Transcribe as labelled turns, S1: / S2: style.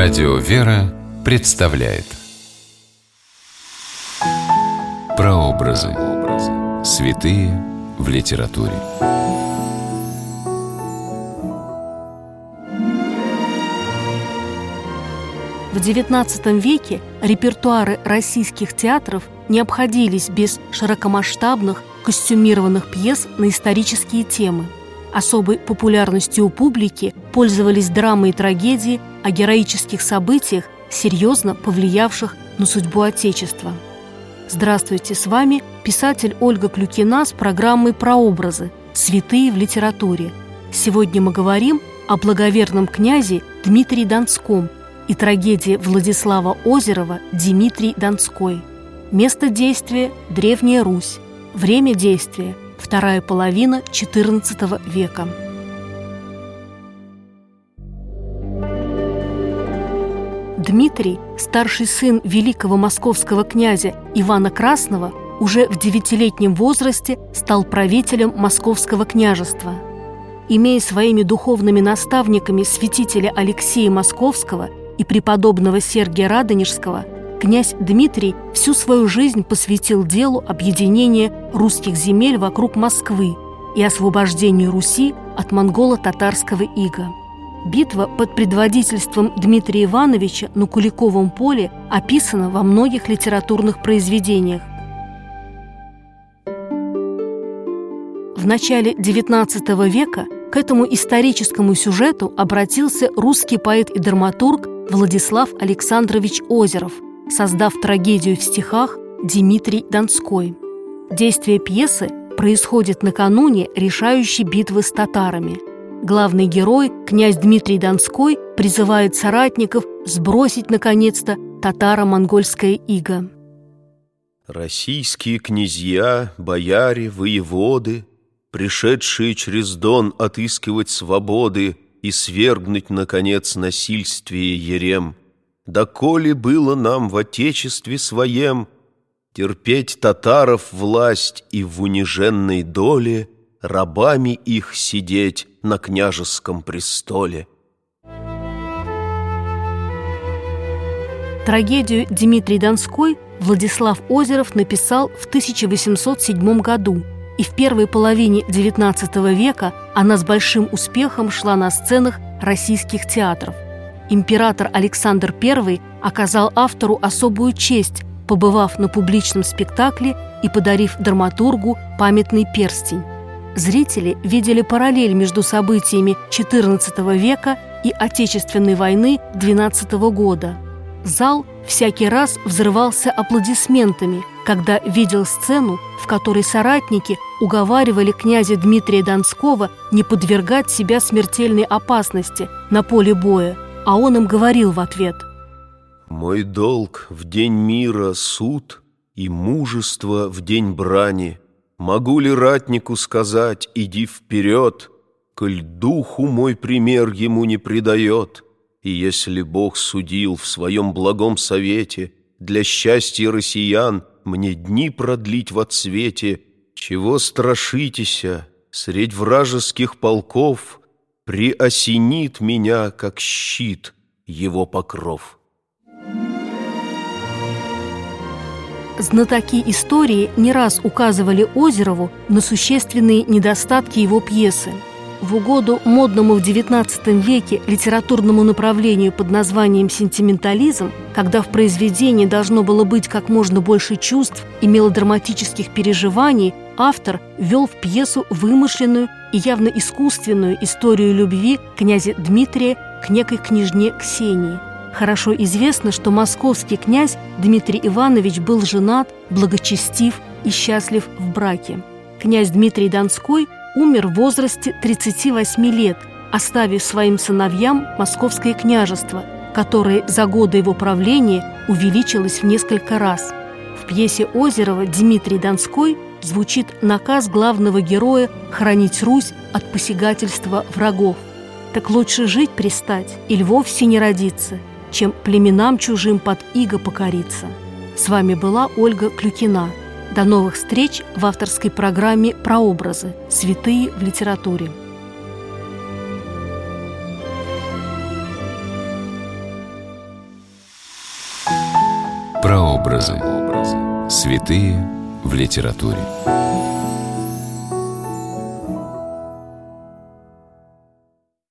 S1: Радио «Вера» представляет Прообразы. Святые в литературе.
S2: В XIX веке репертуары российских театров не обходились без широкомасштабных костюмированных пьес на исторические темы. Особой популярностью у публики пользовались драмы и трагедии о героических событиях, серьезно повлиявших на судьбу Отечества. Здравствуйте, с вами писатель Ольга Клюкина с программой «Прообразы. Святые в литературе». Сегодня мы говорим о благоверном князе Дмитрии Донском и трагедии Владислава Озерова «Дмитрий Донской». Место действия – Древняя Русь. Время действия – вторая половина XIV века. Дмитрий, старший сын великого московского князя Ивана Красного, уже в девятилетнем возрасте стал правителем московского княжества. Имея своими духовными наставниками святителя Алексея Московского и преподобного Сергия Радонежского, князь Дмитрий всю свою жизнь посвятил делу объединения русских земель вокруг Москвы и освобождению Руси от монголо-татарского ига. Битва под предводительством Дмитрия Ивановича на Куликовом поле описана во многих литературных произведениях. В начале XIX века к этому историческому сюжету обратился русский поэт и драматург Владислав Александрович Озеров, создав трагедию в стихах «Дмитрий Донской». Действие пьесы происходит накануне решающей битвы с татарами – Главный герой, князь Дмитрий Донской, призывает соратников сбросить, наконец-то, татаро-монгольское иго.
S3: Российские князья, бояре, воеводы, Пришедшие через Дон отыскивать свободы И свергнуть, наконец, насильствие ерем, Доколе было нам в отечестве своем Терпеть татаров власть и в униженной доле Рабами их сидеть на княжеском престоле.
S2: Трагедию Дмитрий Донской Владислав Озеров написал в 1807 году, и в первой половине XIX века она с большим успехом шла на сценах российских театров. Император Александр I оказал автору особую честь, побывав на публичном спектакле и подарив драматургу памятный перстень. Зрители видели параллель между событиями XIV века и Отечественной войны XII года. Зал всякий раз взрывался аплодисментами, когда видел сцену, в которой соратники уговаривали князя Дмитрия Донского не подвергать себя смертельной опасности на поле боя, а он им говорил в ответ
S3: «Мой долг в день мира суд и мужество в день брани – Могу ли ратнику сказать, иди вперед, Коль духу мой пример ему не предает, И если Бог судил в своем благом совете Для счастья россиян мне дни продлить в отсвете, Чего страшитеся, средь вражеских полков Приосенит меня, как щит, его покров.
S2: Знатоки истории не раз указывали Озерову на существенные недостатки его пьесы. В угоду модному в XIX веке литературному направлению под названием «сентиментализм», когда в произведении должно было быть как можно больше чувств и мелодраматических переживаний, автор ввел в пьесу вымышленную и явно искусственную историю любви князя Дмитрия к некой княжне Ксении – Хорошо известно, что московский князь Дмитрий Иванович был женат, благочестив и счастлив в браке. Князь Дмитрий Донской умер в возрасте 38 лет, оставив своим сыновьям московское княжество, которое за годы его правления увеличилось в несколько раз. В пьесе Озерова Дмитрий Донской звучит наказ главного героя хранить Русь от посягательства врагов. Так лучше жить пристать или вовсе не родиться – чем племенам чужим под иго покориться. С вами была Ольга Клюкина. До новых встреч в авторской программе «Прообразы. Святые в литературе».
S1: Прообразы. Святые в литературе.